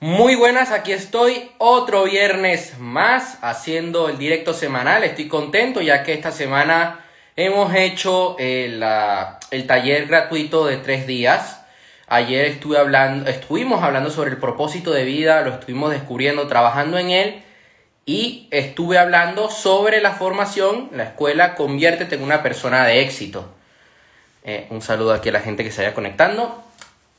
Muy buenas, aquí estoy otro viernes más haciendo el directo semanal. Estoy contento ya que esta semana hemos hecho el, el taller gratuito de tres días. Ayer estuve hablando, estuvimos hablando sobre el propósito de vida, lo estuvimos descubriendo, trabajando en él y estuve hablando sobre la formación, la escuela Conviértete en una persona de éxito. Eh, un saludo aquí a la gente que se vaya conectando.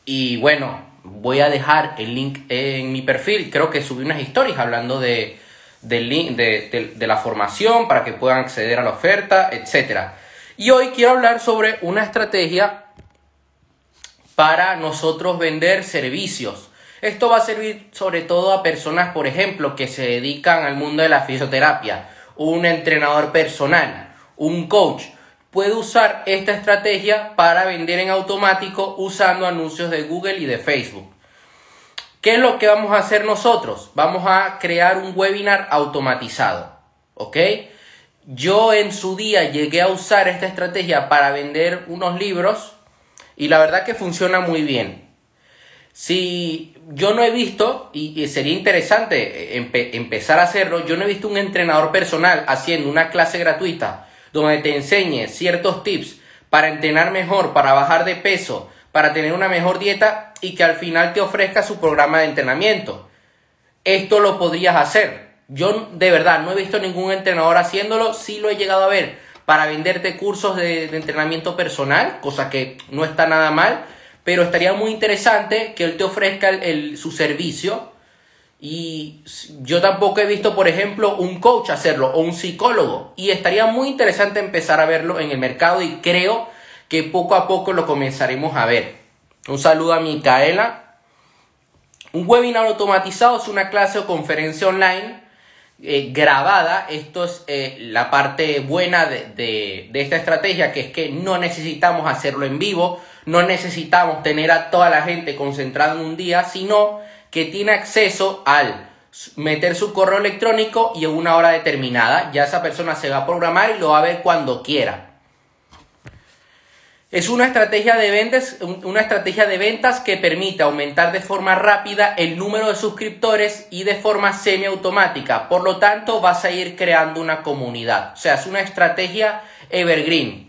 Y bueno, voy a dejar el link en mi perfil. Creo que subí unas historias hablando de, de, de, la formación para que puedan acceder a la oferta, etc. Y hoy quiero hablar sobre una estrategia para nosotros vender servicios. Esto va a servir sobre todo a personas, por ejemplo, que se dedican al mundo de la fisioterapia, un entrenador personal, un coach. Puede usar esta estrategia para vender en automático usando anuncios de Google y de Facebook. ¿Qué es lo que vamos a hacer nosotros? Vamos a crear un webinar automatizado. ¿Ok? Yo en su día llegué a usar esta estrategia para vender unos libros y la verdad que funciona muy bien. Si yo no he visto, y, sería interesante eh, empezar a hacerlo, yo no he visto un entrenador personal haciendo una clase gratuita donde te enseñe ciertos tips para entrenar mejor, para bajar de peso, para tener una mejor dieta y que al final te ofrezca su programa de entrenamiento. Esto lo podrías hacer. Yo de verdad no he visto ningún entrenador haciéndolo, sí lo he llegado a ver para venderte cursos de, entrenamiento personal, cosa que no está nada mal, pero estaría muy interesante que él te ofrezca su servicio. Y yo tampoco he visto, por ejemplo, un coach hacerlo o un psicólogo. Y estaría muy interesante empezar a verlo en el mercado y creo que poco a poco lo comenzaremos a ver. Un saludo a Micaela. Un webinar automatizado es una clase o conferencia online eh, grabada. Esto es eh, la parte buena de, de esta estrategia, que es que no necesitamos hacerlo en vivo no necesitamos tener a toda la gente concentrada en un día, sino que tiene acceso al meter su correo electrónico y en una hora determinada. Ya esa persona se va a programar y lo va a ver cuando quiera. Es una estrategia de ventas, una estrategia de ventas que permite aumentar de forma rápida el número de suscriptores y de forma semiautomática. Por lo tanto, vas a ir creando una comunidad. O sea, es una estrategia evergreen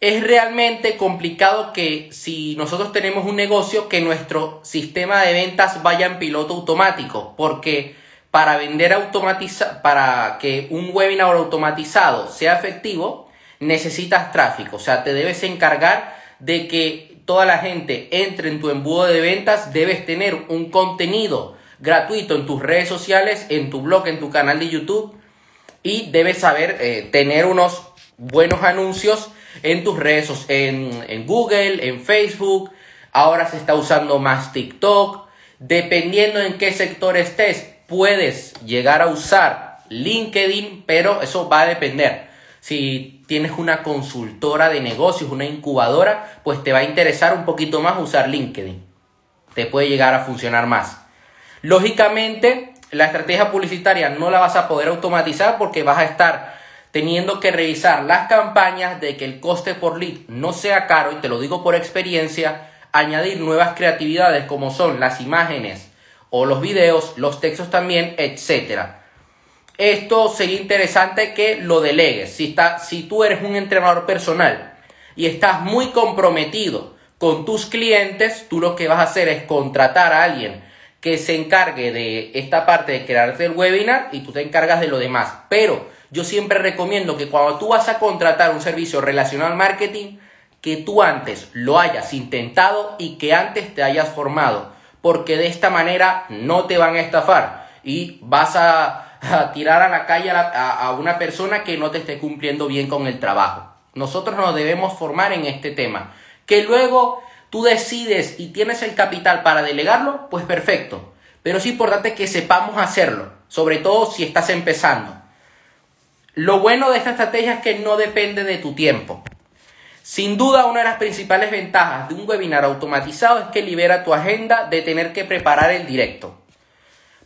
es realmente complicado que si nosotros tenemos un negocio que nuestro sistema de ventas vaya en piloto automático, porque para vender automatiza para que un webinar automatizado sea efectivo, necesitas tráfico, o sea, te debes encargar de que toda la gente entre en tu embudo de ventas, debes tener un contenido gratuito en tus redes sociales, en tu blog, en tu canal de YouTube y debes saber eh, tener unos buenos anuncios en tus redes, en, en Google, en Facebook, ahora se está usando más TikTok, dependiendo en qué sector estés, puedes llegar a usar LinkedIn, pero eso va a depender. Si tienes una consultora de negocios, una incubadora, pues te va a interesar un poquito más usar LinkedIn. Te puede llegar a funcionar más. Lógicamente, la estrategia publicitaria no la vas a poder automatizar porque vas a estar teniendo que revisar las campañas de que el coste por lead no sea caro, y te lo digo por experiencia, añadir nuevas creatividades como son las imágenes o los videos, los textos también, etc. Esto sería interesante que lo delegues. Si, está, si tú eres un entrenador personal y estás muy comprometido con tus clientes, tú lo que vas a hacer es contratar a alguien que se encargue de esta parte de crearte el webinar y tú te encargas de lo demás. Pero yo siempre recomiendo que cuando tú vas a contratar un servicio relacionado al marketing, que tú antes lo hayas intentado y que antes te hayas formado, porque de esta manera no te van a estafar y vas a, tirar a la calle a, una persona que no te esté cumpliendo bien con el trabajo. Nosotros nos debemos formar en este tema. Que luego tú decides y tienes el capital para delegarlo, pues perfecto. Pero es importante que sepamos hacerlo, sobre todo si estás empezando. Lo bueno de esta estrategia es que no depende de tu tiempo. Sin duda, una de las principales ventajas de un webinar automatizado es que libera tu agenda de tener que preparar el directo.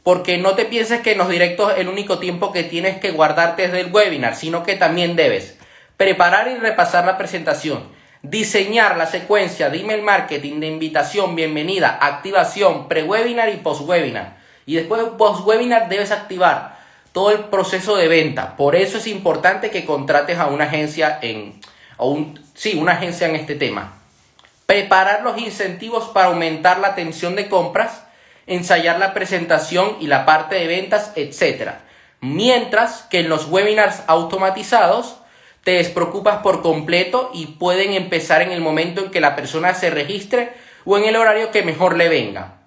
Porque no te pienses que en los directos el único tiempo que tienes que guardarte es del webinar, sino que también debes preparar y repasar la presentación, diseñar la secuencia de email marketing de invitación, bienvenida, activación, pre-webinar y post-webinar. Y después de post-webinar debes activar todo el proceso de venta. Por eso es importante que contrates a una agencia en, o un, sí, una agencia en este tema. Preparar los incentivos para aumentar la atención de compras, ensayar la presentación y la parte de ventas, etc. Mientras que en los webinars automatizados te despreocupas por completo y pueden empezar en el momento en que la persona se registre o en el horario que mejor le venga.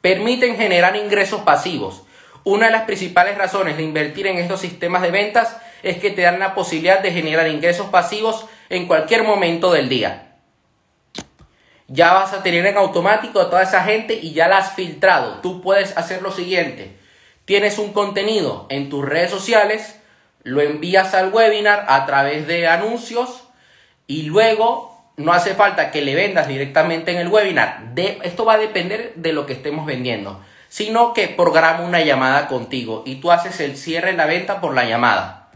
Permiten generar ingresos pasivos. Una de las principales razones de invertir en estos sistemas de ventas es que te dan la posibilidad de generar ingresos pasivos en cualquier momento del día. Ya vas a tener en automático a toda esa gente y ya la has filtrado. Tú puedes hacer lo siguiente. Tienes un contenido en tus redes sociales, lo envías al webinar a través de anuncios y luego no hace falta que le vendas directamente en el webinar. De, esto va a depender de lo que estemos vendiendo, sino que programa una llamada contigo y tú haces el cierre de la venta por la llamada.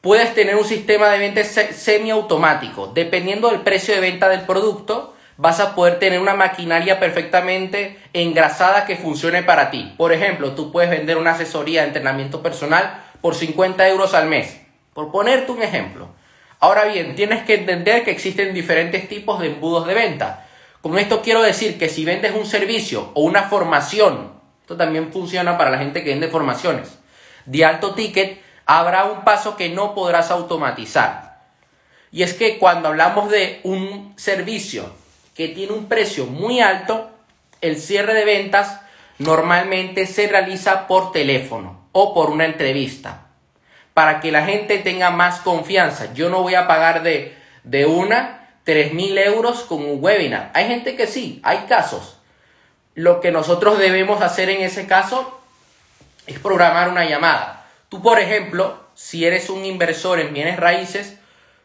Puedes tener un sistema de venta semiautomático. Dependiendo del precio de venta del producto, vas a poder tener una maquinaria perfectamente engrasada que funcione para ti. Por ejemplo, tú puedes vender una asesoría de entrenamiento personal por 50 euros al mes. Por ponerte un ejemplo. Ahora bien, tienes que entender que existen diferentes tipos de embudos de venta. Con esto quiero decir que si vendes un servicio o una formación, esto también funciona para la gente que vende formaciones, de alto ticket, habrá un paso que no podrás automatizar. Y es que cuando hablamos de un servicio que tiene un precio muy alto, el cierre de ventas normalmente se realiza por teléfono o por una entrevista para que la gente tenga más confianza. Yo no voy a pagar de, de una 3 mil euros con un webinar. Hay gente que sí, hay casos. Lo que nosotros debemos hacer en ese caso es programar una llamada. Tú, por ejemplo, si eres un inversor en bienes raíces,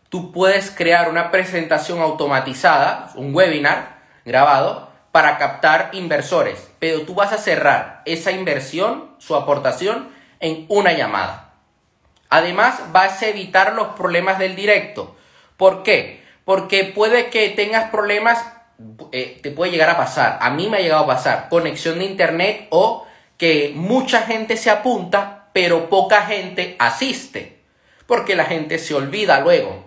tú puedes crear una presentación automatizada, un webinar grabado, para captar inversores. Pero tú vas a cerrar esa inversión, su aportación, en una llamada. Además, vas a evitar los problemas del directo. ¿Por qué? Porque puede que tengas problemas, eh, te puede llegar a pasar, a mí me ha llegado a pasar, conexión de internet o que mucha gente se apunta, pero poca gente asiste, porque la gente se olvida luego.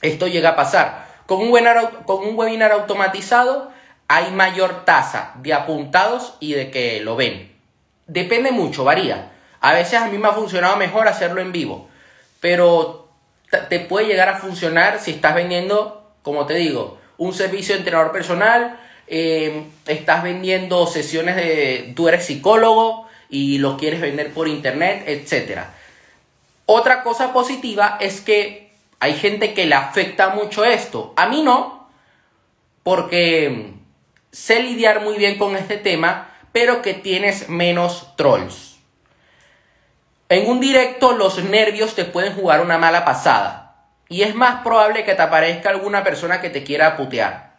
Esto llega a pasar. Con un, webinar, con un webinar automatizado hay mayor tasa de apuntados y de que lo ven. Depende mucho, varía. A veces a mí me ha funcionado mejor hacerlo en vivo, pero te puede llegar a funcionar si estás vendiendo, como te digo, un servicio de entrenador personal, em, estás vendiendo sesiones de, tú eres psicólogo y lo quieres vender por internet, etc. Otra cosa positiva es que hay gente que le afecta mucho esto. A mí no, porque sé lidiar muy bien con este tema, pero que tienes menos trolls. En un directo los nervios te pueden jugar una mala pasada y es más probable que te aparezca alguna persona que te quiera putear.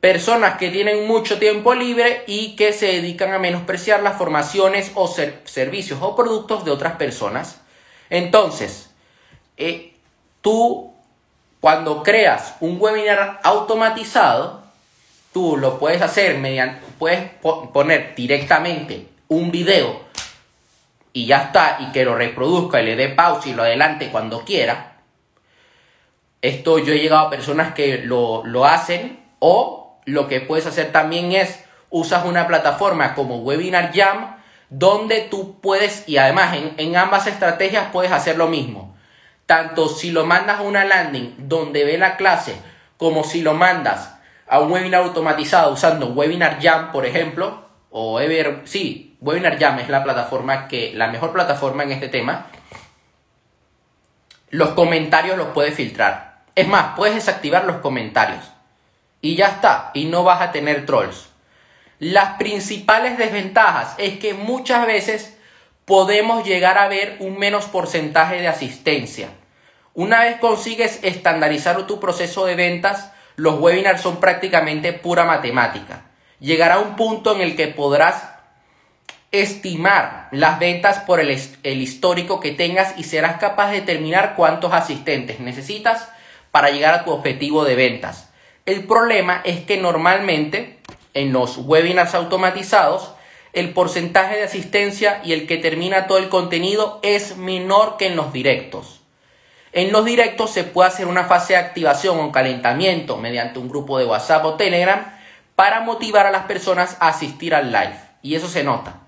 Personas que tienen mucho tiempo libre y que se dedican a menospreciar las formaciones o servicios o productos de otras personas. Entonces, eh, tú cuando creas un webinar automatizado, tú lo puedes hacer mediante, puedes poner directamente un video y ya está, y que lo reproduzca y le dé pausa y lo adelante cuando quiera. Esto yo he llegado a personas que lo, hacen o lo que puedes hacer también es usas una plataforma como Webinar Jam donde tú puedes, y además en, en ambas estrategias puedes hacer lo mismo. Tanto si lo mandas a una landing donde ve la clase, como si lo mandas a un webinar automatizado usando Webinar Jam, por ejemplo, o Ever, sí, Webinar Jam es la plataforma que, la mejor plataforma en este tema. Los comentarios los puedes filtrar. Es más, puedes desactivar los comentarios. Y ya está. Y no vas a tener trolls. Las principales desventajas es que muchas veces podemos llegar a ver un menos porcentaje de asistencia. Una vez consigues estandarizar tu proceso de ventas, los webinars son prácticamente pura matemática. Llegará un punto en el que podrás estimar las ventas por el, histórico que tengas y serás capaz de determinar cuántos asistentes necesitas para llegar a tu objetivo de ventas. El problema es que normalmente en los webinars automatizados el porcentaje de asistencia y el que termina todo el contenido es menor que en los directos. En los directos se puede hacer una fase de activación o calentamiento mediante un grupo de WhatsApp o Telegram para motivar a las personas a asistir al live. Y eso se nota.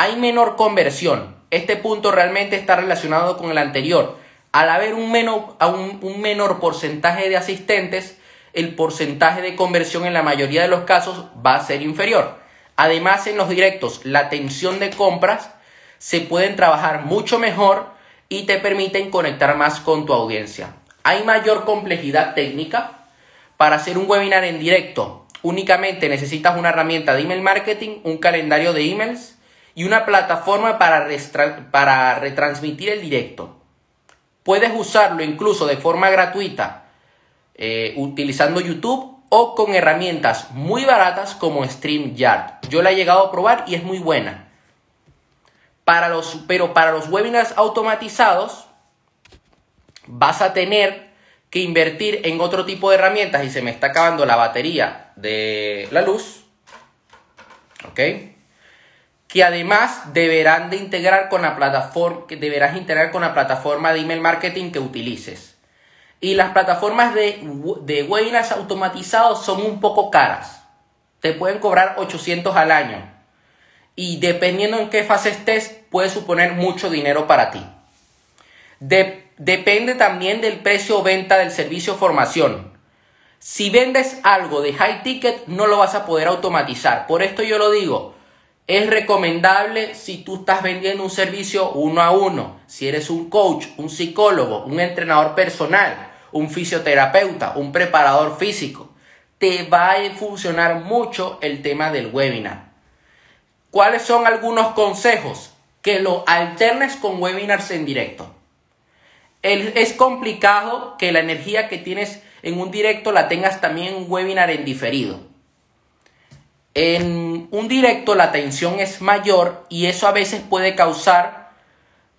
Hay menor conversión. Este punto realmente está relacionado con el anterior. Al haber un menor, un menor porcentaje de asistentes, el porcentaje de conversión en la mayoría de los casos va a ser inferior. Además, en los directos, la atención de compras se pueden trabajar mucho mejor y te permiten conectar más con tu audiencia. Hay mayor complejidad técnica. Para hacer un webinar en directo, únicamente necesitas una herramienta de email marketing, un calendario de emails y una plataforma para, para retransmitir el directo. Puedes usarlo incluso de forma gratuita eh, utilizando YouTube o con herramientas muy baratas como StreamYard. Yo la he llegado a probar y es muy buena. Para los, pero para los webinars automatizados vas a tener que invertir en otro tipo de herramientas y se me está acabando la batería de la luz. ¿Ok? Que además deberán de integrar con la plataforma, que deberás integrar con la plataforma de email marketing que utilices. Y las plataformas de, de webinars automatizados son un poco caras. Te pueden cobrar 800 al año y dependiendo en qué fase estés, puede suponer mucho dinero para ti. depende también del precio o venta del servicio formación. Si vendes algo de high ticket, no lo vas a poder automatizar. Por esto yo lo digo, es recomendable si tú estás vendiendo un servicio uno a uno, si eres un coach, un psicólogo, un entrenador personal, un fisioterapeuta, un preparador físico, te va a funcionar mucho el tema del webinar. ¿Cuáles son algunos consejos? Que lo alternes con webinars en directo. es complicado que la energía que tienes en un directo la tengas también en un webinar en diferido. En un directo la tensión es mayor y eso a veces puede causar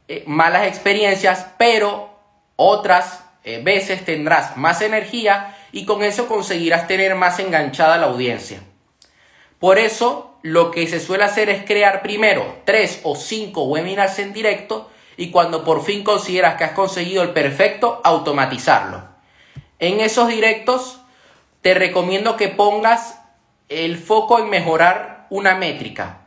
eh, malas experiencias, pero otras eh, veces tendrás más energía y con eso conseguirás tener más enganchada la audiencia. Por eso lo que se suele hacer es crear primero tres o cinco webinars en directo y cuando por fin consideras que has conseguido el perfecto, automatizarlo. En esos directos te recomiendo que pongas el foco en mejorar una métrica.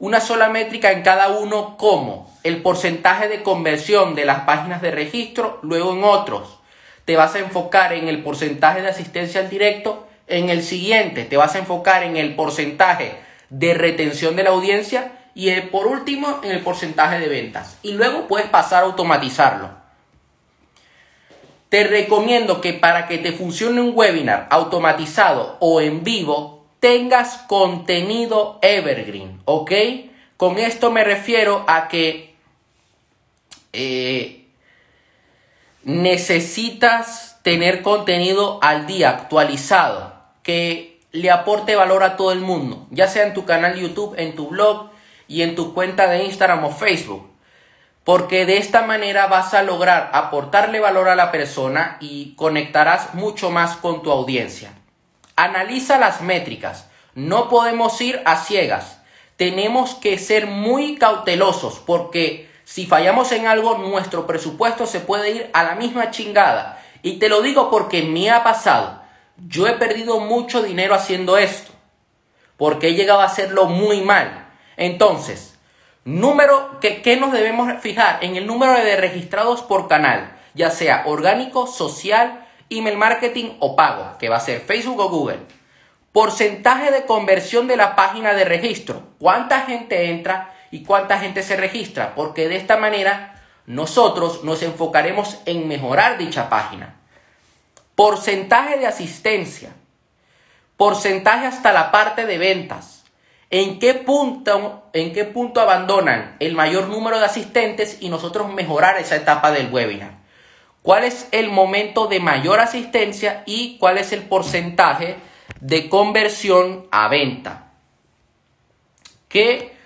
Una sola métrica en cada uno como el porcentaje de conversión de las páginas de registro, luego en otros. Te vas a enfocar en el porcentaje de asistencia al directo, en el siguiente te vas a enfocar en el porcentaje de retención de la audiencia y eh, por último en el porcentaje de ventas. Y luego puedes pasar a automatizarlo. Te recomiendo que para que te funcione un webinar automatizado o en vivo, tengas contenido evergreen, ¿ok? Con esto me refiero a que eh, necesitas tener contenido al día, actualizado, que le aporte valor a todo el mundo, ya sea en tu canal YouTube, en tu blog y en tu cuenta de Instagram o Facebook. Porque de esta manera vas a lograr aportarle valor a la persona y conectarás mucho más con tu audiencia. Analiza las métricas. No podemos ir a ciegas. Tenemos que ser muy cautelosos porque si fallamos en algo, nuestro presupuesto se puede ir a la misma chingada. Y te lo digo porque me ha pasado yo he perdido mucho dinero haciendo esto, porque he llegado a hacerlo muy mal. Entonces, número, que, ¿qué nos debemos fijar? En el número de registrados por canal, ya sea orgánico, social, email marketing o pago, que va a ser Facebook o Google. Porcentaje de conversión de la página de registro. ¿Cuánta gente entra y cuánta gente se registra? Porque de esta manera nosotros nos enfocaremos en mejorar dicha página porcentaje de asistencia, porcentaje hasta la parte de ventas, en qué punto, en qué punto abandonan el mayor número de asistentes y nosotros mejorar esa etapa del webinar. ¿Cuál es el momento de mayor asistencia y cuál es el porcentaje de conversión a venta? ¿Qué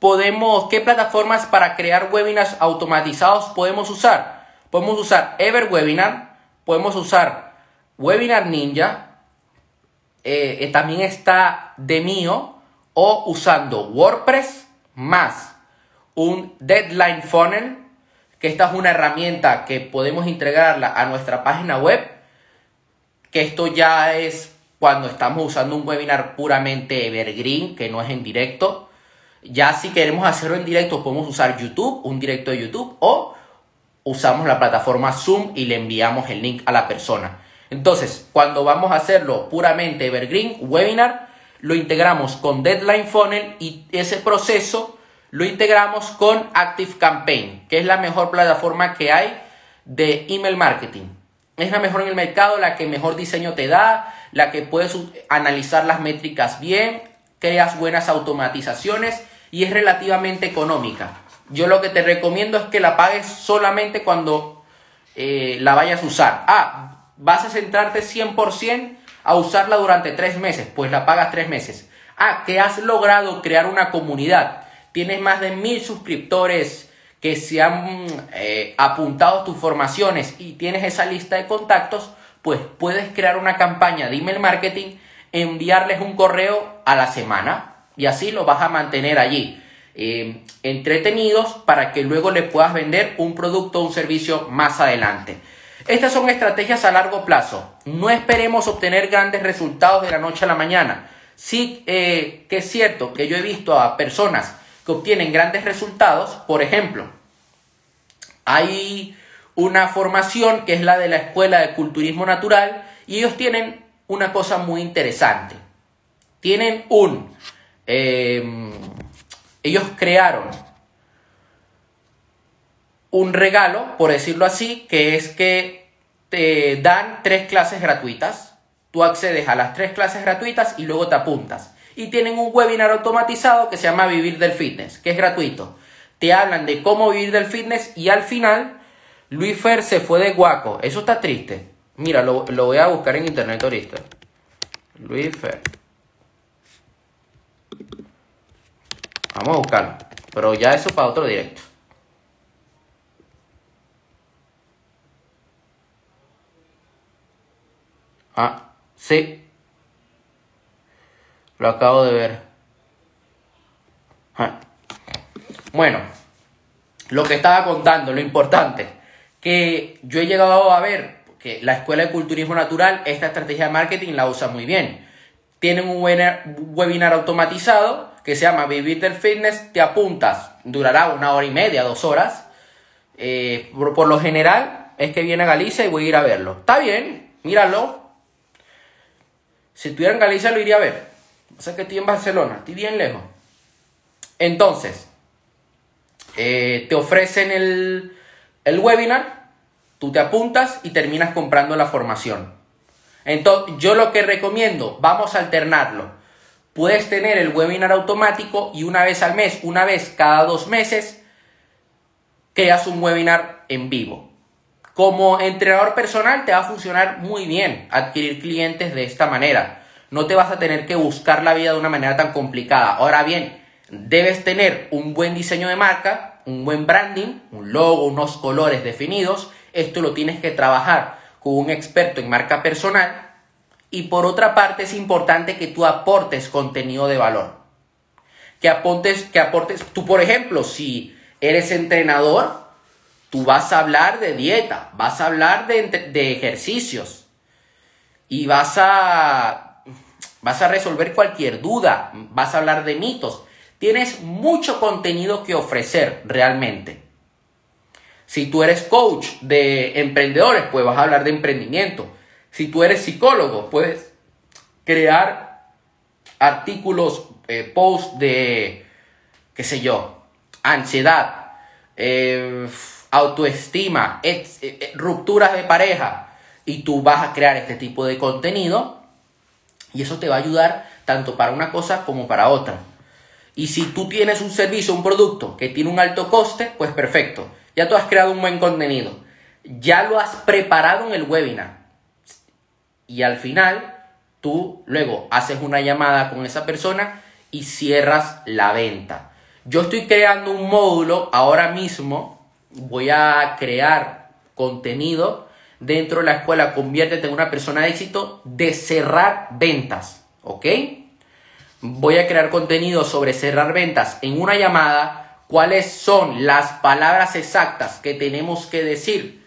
podemos, qué plataformas para crear webinars automatizados podemos usar? Podemos usar EverWebinar, podemos usar Webinar Ninja, eh, eh, también está de mío o usando WordPress más un Deadline Funnel, que esta es una herramienta que podemos integrarla a nuestra página web, que esto ya es cuando estamos usando un webinar puramente evergreen, que no es en directo. Ya si queremos hacerlo en directo podemos usar YouTube, un directo de YouTube o usamos la plataforma Zoom y le enviamos el link a la persona. Entonces, cuando vamos a hacerlo puramente evergreen, webinar, lo integramos con Deadline Funnel y ese proceso lo integramos con Active Campaign, que es la mejor plataforma que hay de email marketing. Es la mejor en el mercado, la que mejor diseño te da, la que puedes analizar las métricas bien, creas buenas automatizaciones y es relativamente económica. Yo lo que te recomiendo es que la pagues solamente cuando eh, la vayas a usar. Ah, vas a centrarte 100% a usarla durante tres meses, pues la pagas tres meses. Ah, que has logrado crear una comunidad. Tienes más de mil suscriptores que se han eh, apuntado tus formaciones y tienes esa lista de contactos, pues puedes crear una campaña de email marketing, enviarles un correo a la semana y así lo vas a mantener allí. Eh, entretenidos para que luego le puedas vender un producto o un servicio más adelante. Estas son estrategias a largo plazo. No esperemos obtener grandes resultados de la noche a la mañana. Sí eh, que es cierto que yo he visto a personas que obtienen grandes resultados. Por ejemplo, hay una formación que es la de la Escuela de Culturismo Natural y ellos tienen una cosa muy interesante. Tienen un... Eh, ellos crearon un regalo, por decirlo así, que es que te dan tres clases gratuitas. Tú accedes a las tres clases gratuitas y luego te apuntas. Y tienen un webinar automatizado que se llama Vivir del Fitness, que es gratuito. Te hablan de cómo vivir del fitness y al final Luis Fer se fue de guaco. Eso está triste. Mira, lo, lo voy a buscar en internet ahorita. Luis Fer. Vamos a buscarlo. Pero ya eso para otro directo. Ah, sí. Lo acabo de ver. Ah. Bueno, lo que estaba contando, lo importante, que yo he llegado a ver que la Escuela de Culturismo Natural, esta estrategia de marketing la usa muy bien. Tienen un webinar automatizado que se llama Vivir del Fitness, te apuntas, durará una hora y media, dos horas. Eh, por, lo general es que viene a Galicia y voy a ir a verlo. Está bien, míralo. Si estuviera en Galicia lo iría a ver. O sea que estoy en Barcelona, estoy bien lejos. Entonces, eh, te ofrecen el, el webinar, tú te apuntas y terminas comprando la formación. Entonces, yo lo que recomiendo, vamos a alternarlo puedes tener el webinar automático y una vez al mes, una vez cada dos meses, creas un webinar en vivo. Como entrenador personal te va a funcionar muy bien adquirir clientes de esta manera. No te vas a tener que buscar la vida de una manera tan complicada. Ahora bien, debes tener un buen diseño de marca, un buen branding, un logo, unos colores definidos. Esto lo tienes que trabajar con un experto en marca personal y por otra parte es importante que tú aportes contenido de valor. Que aportes, que aportes, tú por ejemplo, si eres entrenador, tú vas a hablar de dieta, vas a hablar de, de ejercicios y vas a, vas a resolver cualquier duda, vas a hablar de mitos. Tienes mucho contenido que ofrecer realmente. Si tú eres coach de emprendedores, pues vas a hablar de emprendimiento. Si tú eres psicólogo, puedes crear artículos, eh, posts de, qué sé yo, ansiedad, eh, autoestima, eh, rupturas de pareja. Y tú vas a crear este tipo de contenido y eso te va a ayudar tanto para una cosa como para otra. Y si tú tienes un servicio, un producto que tiene un alto coste, pues perfecto. Ya tú has creado un buen contenido. Ya lo has preparado en el webinar y al final tú luego haces una llamada con esa persona y cierras la venta. Yo estoy creando un módulo ahora mismo, voy a crear contenido dentro de la escuela, conviértete en una persona de éxito de cerrar ventas, ¿ok? Voy a crear contenido sobre cerrar ventas en una llamada, cuáles son las palabras exactas que tenemos que decir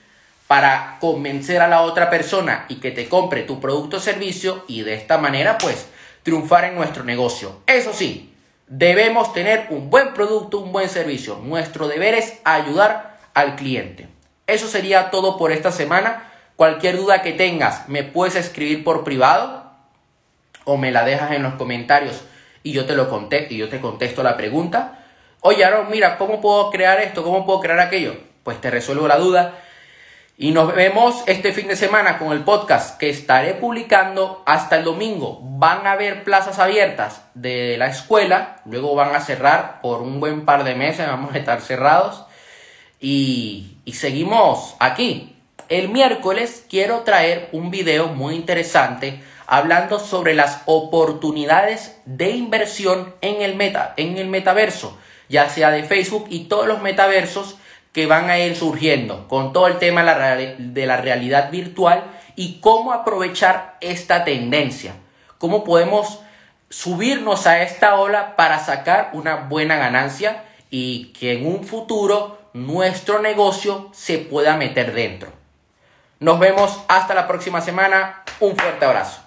para convencer a la otra persona y que te compre tu producto o servicio y de esta manera pues triunfar en nuestro negocio. Eso sí, debemos tener un buen producto, un buen servicio. Nuestro deber es ayudar al cliente. Eso sería todo por esta semana. Cualquier duda que tengas, me puedes escribir por privado o me la dejas en los comentarios y yo te lo contesto y yo te contesto la pregunta. Oye, Aaron, mira, ¿cómo puedo crear esto? ¿Cómo puedo crear aquello? Pues te resuelvo la duda. Y nos vemos este fin de semana con el podcast que estaré publicando hasta el domingo. Van a haber plazas abiertas de la escuela, luego van a cerrar por un buen par de meses, vamos a estar cerrados. Y, seguimos aquí. El miércoles quiero traer un video muy interesante hablando sobre las oportunidades de inversión en el, meta, en el metaverso, ya sea de Facebook y todos los metaversos que van a ir surgiendo con todo el tema de la realidad virtual y cómo aprovechar esta tendencia, cómo podemos subirnos a esta ola para sacar una buena ganancia y que en un futuro nuestro negocio se pueda meter dentro. Nos vemos hasta la próxima semana. Un fuerte abrazo.